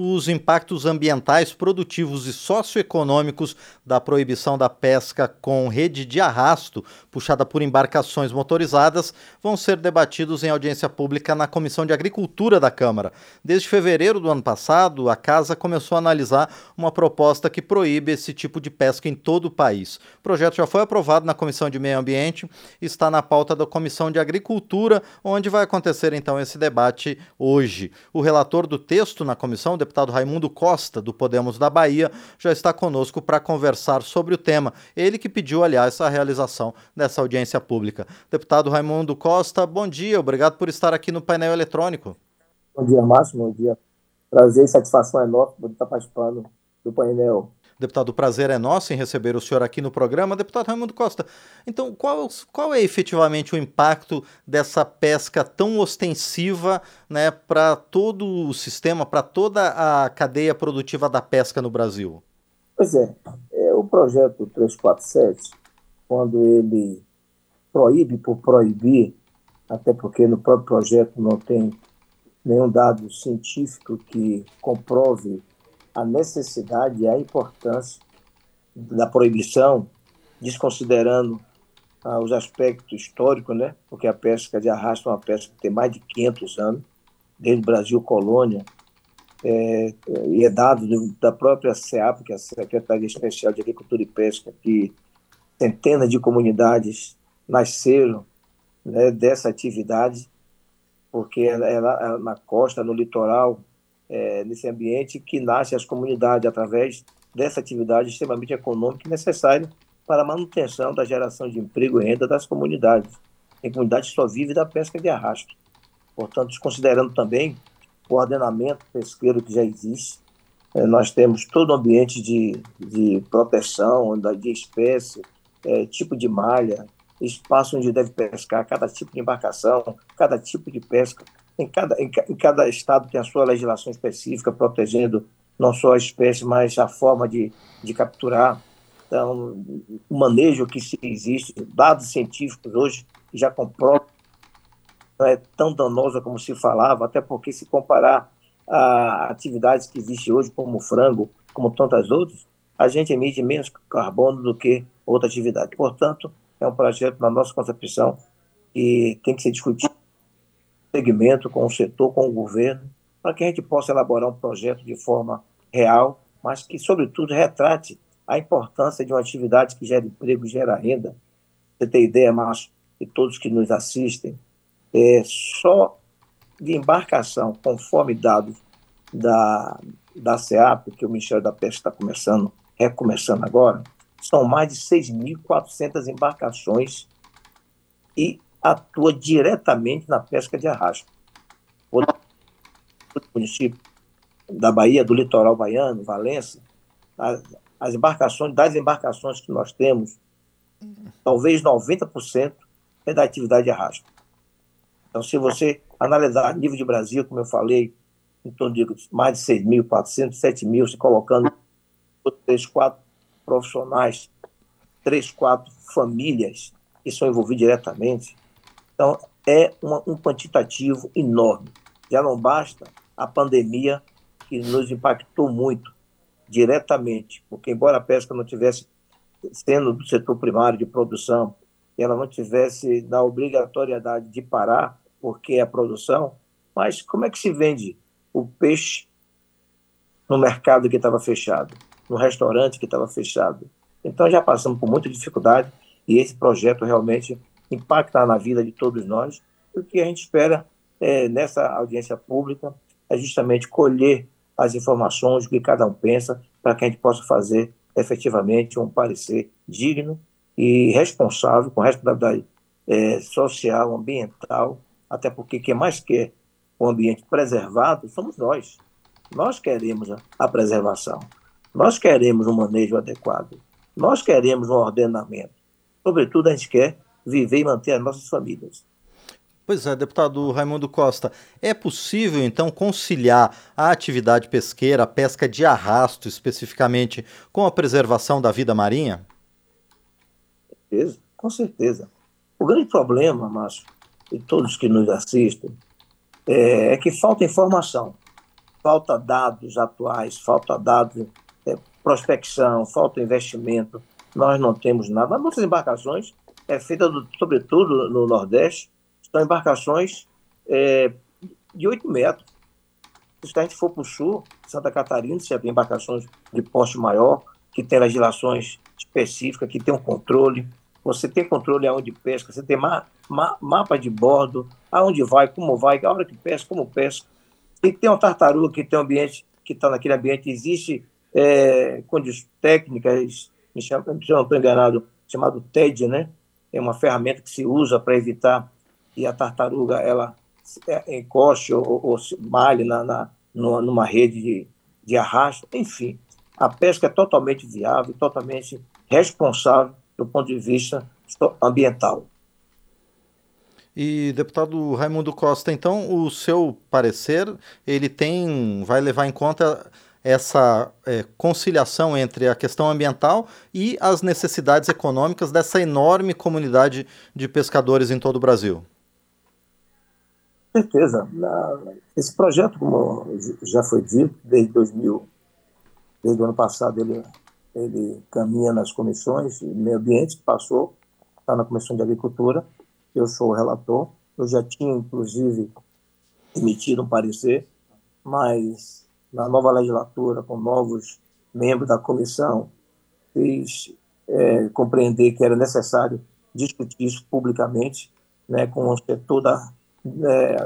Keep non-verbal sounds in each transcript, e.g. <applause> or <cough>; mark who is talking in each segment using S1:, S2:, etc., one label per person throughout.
S1: os impactos ambientais, produtivos e socioeconômicos da proibição da pesca com rede de arrasto puxada por embarcações motorizadas vão ser debatidos em audiência pública na Comissão de Agricultura da Câmara. Desde fevereiro do ano passado, a casa começou a analisar uma proposta que proíbe esse tipo de pesca em todo o país. O projeto já foi aprovado na Comissão de Meio Ambiente e está na pauta da Comissão de Agricultura, onde vai acontecer então esse debate hoje. O relator do texto na comissão, deputado Raimundo Costa, do Podemos da Bahia, já está conosco para conversar sobre o tema. Ele que pediu, aliás, a realização dessa audiência pública. Deputado Raimundo Costa, bom dia, obrigado por estar aqui no painel eletrônico.
S2: Bom dia, Márcio, bom dia. Prazer e satisfação enorme por estar participando do painel
S1: Deputado, o prazer é nosso em receber o senhor aqui no programa. Deputado Raimundo Costa, então qual, qual é efetivamente o impacto dessa pesca tão ostensiva né, para todo o sistema, para toda a cadeia produtiva da pesca no Brasil?
S2: Pois é, é o projeto 347, quando ele proíbe por proibir, até porque no próprio projeto não tem nenhum dado científico que comprove a necessidade e a importância da proibição, desconsiderando ah, os aspectos históricos, né? porque a pesca de arrasto é uma pesca que tem mais de 500 anos, desde o Brasil colônia, é, e é dado da própria SEAP, que é a Secretaria Especial de Agricultura e Pesca, que centenas de comunidades nasceram né, dessa atividade, porque ela, ela, ela, na costa, no litoral, é, nesse ambiente que nasce as comunidades através dessa atividade extremamente econômica e necessária para a manutenção da geração de emprego e renda das comunidades. Em comunidades só vive da pesca de arrasto. Portanto, considerando também o ordenamento pesqueiro que já existe, é, nós temos todo o ambiente de, de proteção de espécie, é, tipo de malha, espaço onde deve pescar, cada tipo de embarcação, cada tipo de pesca, em cada, em, em cada estado tem a sua legislação específica, protegendo não só a espécie, mas a forma de, de capturar. Então, o manejo que se existe, dados científicos hoje já comprovam não é tão danosa como se falava, até porque se comparar a atividades que existem hoje, como o frango, como tantas outras, a gente emite menos carbono do que outra atividade. Portanto, é um projeto, na nossa concepção, que tem que ser discutido segmento, com o setor, com o governo, para que a gente possa elaborar um projeto de forma real, mas que, sobretudo, retrate a importância de uma atividade que gera emprego, gera renda. Você tem ideia, Márcio, e todos que nos assistem, é só de embarcação, conforme dados da, da SEAP, que o Ministério da Pesca está começando, recomeçando agora, são mais de 6.400 embarcações e atua diretamente na pesca de arrasto. O município da Bahia, do litoral baiano, Valença, as, as embarcações, das embarcações que nós temos, talvez 90% é da atividade de arrasto. Então, se você analisar nível de Brasil, como eu falei, em torno de mais de 6.400, 7 mil, se colocando três, quatro profissionais, três, quatro famílias que são envolvidas diretamente, então, é uma, um quantitativo enorme. Já não basta a pandemia, que nos impactou muito diretamente, porque, embora a pesca não tivesse sendo do setor primário de produção, ela não tivesse na obrigatoriedade de parar, porque é a produção, mas como é que se vende o peixe no mercado que estava fechado, no restaurante que estava fechado? Então já passamos por muita dificuldade e esse projeto realmente impactar na vida de todos nós. E o que a gente espera é, nessa audiência pública é justamente colher as informações, que cada um pensa, para que a gente possa fazer efetivamente um parecer digno e responsável, com responsabilidade é, social, ambiental, até porque quem mais quer o ambiente preservado somos nós. Nós queremos a preservação, nós queremos um manejo adequado, nós queremos um ordenamento. Sobretudo, a gente quer viver e manter as nossas famílias.
S1: Pois é, deputado Raimundo Costa, é possível então conciliar a atividade pesqueira, a pesca de arrasto especificamente, com a preservação da vida marinha?
S2: Com certeza, com certeza. O grande problema, Márcio, e todos que nos assistem, é, é que falta informação. falta dados atuais, falta dados, é, prospecção, falta investimento, nós não temos nada. As nossas embarcações é feita do, sobretudo no Nordeste, são embarcações é, de 8 metros. Se a gente for para o sul, Santa Catarina, você tem embarcações de porte maior, que tem legislações específicas, que tem um controle. Você tem controle aonde pesca, você tem ma ma mapa de bordo, aonde vai, como vai, a hora que pesca, como pesca. E tem uma tartaruga que tem um ambiente, que está naquele ambiente, existe é, condições técnicas, me chama, se eu não estou enganado, chamado TED, né? É uma ferramenta que se usa para evitar que a tartaruga ela é, encoste ou, ou, ou malhe na, na, numa rede de, de arrasto. Enfim, a pesca é totalmente viável, totalmente responsável do ponto de vista ambiental.
S1: E deputado Raimundo Costa, então o seu parecer ele tem vai levar em conta essa é, conciliação entre a questão ambiental e as necessidades econômicas dessa enorme comunidade de pescadores em todo o Brasil.
S2: Com certeza. Esse projeto, como já foi dito, desde 2000, desde o ano passado, ele, ele caminha nas comissões de meio ambiente, passou, está na Comissão de Agricultura, eu sou o relator, eu já tinha, inclusive, emitido um parecer, mas na nova legislatura, com novos membros da comissão, fez é, compreender que era necessário discutir isso publicamente, né, com o setor da, é,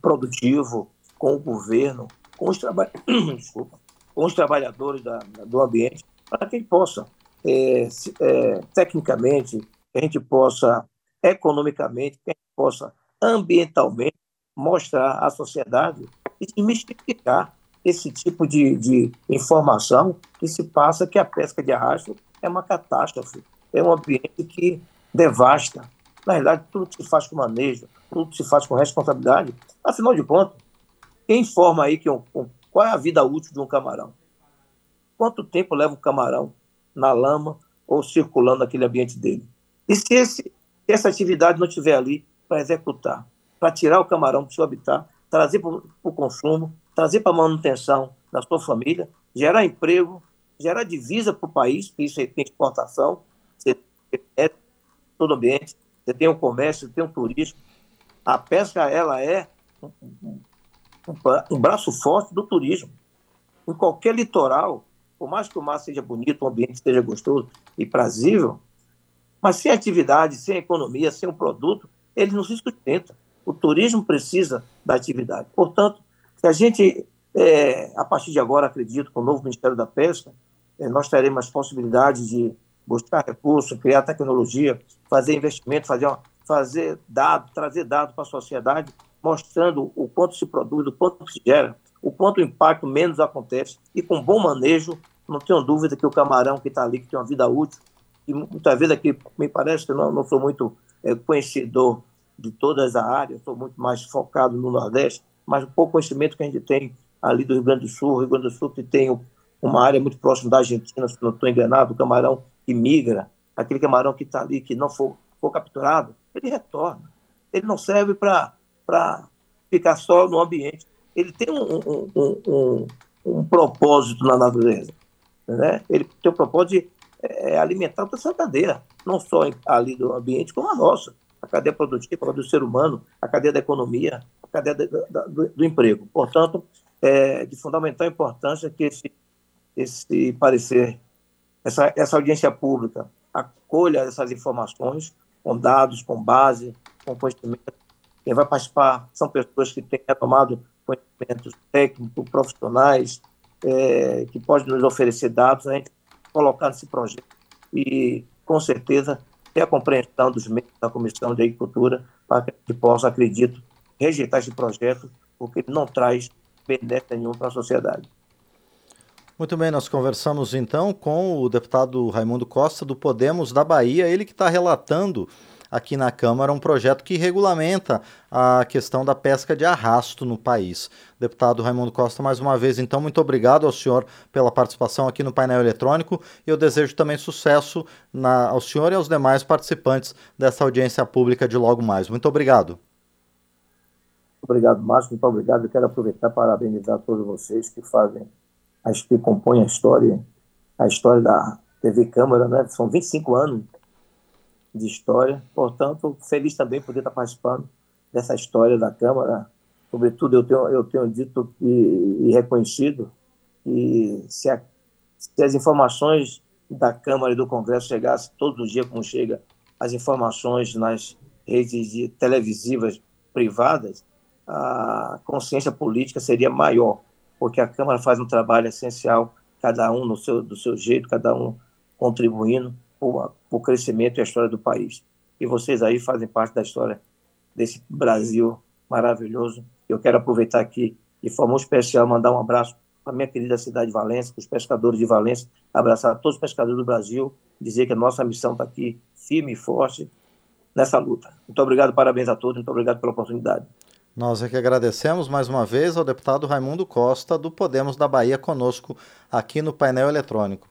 S2: produtivo, com o governo, com os, traba <coughs> Desculpa, com os trabalhadores da, do ambiente, para que possa, é, é, tecnicamente, que a gente possa, economicamente, que a gente possa, ambientalmente, mostrar à sociedade e desmistificar esse tipo de, de informação que se passa que a pesca de arrasto é uma catástrofe, é um ambiente que devasta. Na verdade, tudo que se faz com manejo, tudo que se faz com responsabilidade, afinal de contas, quem informa aí que um, um, qual é a vida útil de um camarão? Quanto tempo leva um camarão na lama ou circulando naquele ambiente dele? E se, esse, se essa atividade não estiver ali para executar, para tirar o camarão do seu habitat, trazer para o consumo, trazer para a manutenção da sua família, gerar emprego, gerar divisa para o país, isso aí tem exportação, você tem todo ambiente, você tem o um comércio, você tem o um turismo. A pesca, ela é um, um, um, braço forte do turismo. Em qualquer litoral, por mais que o mar seja bonito, o ambiente seja gostoso e prazível, mas sem atividade, sem economia, sem um produto, ele não se sustenta. O turismo precisa da atividade. Portanto, se a gente, é, a partir de agora, acredito, com o novo Ministério da Pesca, é, nós teremos possibilidades de buscar recursos, criar tecnologia, fazer investimento, fazer, fazer dado, trazer dados para a sociedade, mostrando o quanto se produz, o quanto se gera, o quanto o impacto menos acontece, e com bom manejo, não tenho dúvida que o camarão que está ali, que tem uma vida útil, e muitas vezes aqui me parece não, não sou muito é, conhecedor de todas as áreas, estou muito mais focado no Nordeste, mas o pouco conhecimento que a gente tem ali do Rio Grande do Sul, o Rio Grande do Sul que tem uma área muito próxima da Argentina, se não estou enganado, o camarão que migra, aquele camarão que está ali, que não for, for capturado, ele retorna. Ele não serve para ficar só no ambiente. Ele tem um, um, um, um, propósito na natureza. Né? Ele tem o propósito de é, alimentar essa cadeia, não só ali do ambiente, como a nossa a cadeia produtiva do ser humano, a cadeia da economia, a cadeia do, do, emprego. Portanto, é de fundamental importância que esse, esse parecer, essa, essa audiência pública, acolha essas informações com dados, com base, com conhecimento. Quem vai participar são pessoas que têm tomado conhecimentos técnicos, profissionais, é, que podem nos oferecer dados, a gente colocar nesse projeto e, com certeza, ter a compreensão dos membros da Comissão de Agricultura para que possa, acredito, rejeitar esse projeto, porque ele não traz benefício nenhum para a sociedade.
S1: Muito bem, nós conversamos então com o deputado Raimundo Costa do Podemos da Bahia, ele que está relatando aqui na Câmara um projeto que regulamenta a questão da pesca de arrasto no país. Deputado Raimundo Costa, mais uma vez, então, muito obrigado ao senhor pela participação aqui no painel eletrônico e eu desejo também sucesso na, ao senhor e aos demais participantes dessa audiência pública de logo mais. Muito obrigado.
S2: obrigado, Márcio, muito obrigado. Eu quero aproveitar para parabenizar todos vocês que fazem, que compõem a história, a história da TV Câmara, né? São 25 anos de história, portanto, feliz também poder estar participando dessa história da Câmara. Sobretudo, eu tenho, eu tenho dito e, e reconhecido que se, a, se as informações da Câmara e do Congresso chegassem todos os dias, como chega as informações nas redes televisivas privadas, a consciência política seria maior, porque a Câmara faz um trabalho essencial, cada um no seu, do seu jeito, cada um contribuindo o crescimento e a história do país. E vocês aí fazem parte da história desse Brasil maravilhoso. Eu quero aproveitar aqui, de forma especial, mandar um abraço para minha querida cidade de Valência, para os pescadores de Valência, abraçar todos os pescadores do Brasil, dizer que a nossa missão está aqui firme e forte nessa luta. Muito obrigado, parabéns a todos, muito obrigado pela oportunidade.
S1: Nós é que agradecemos mais uma vez ao deputado Raimundo Costa, do Podemos da Bahia, conosco aqui no painel eletrônico.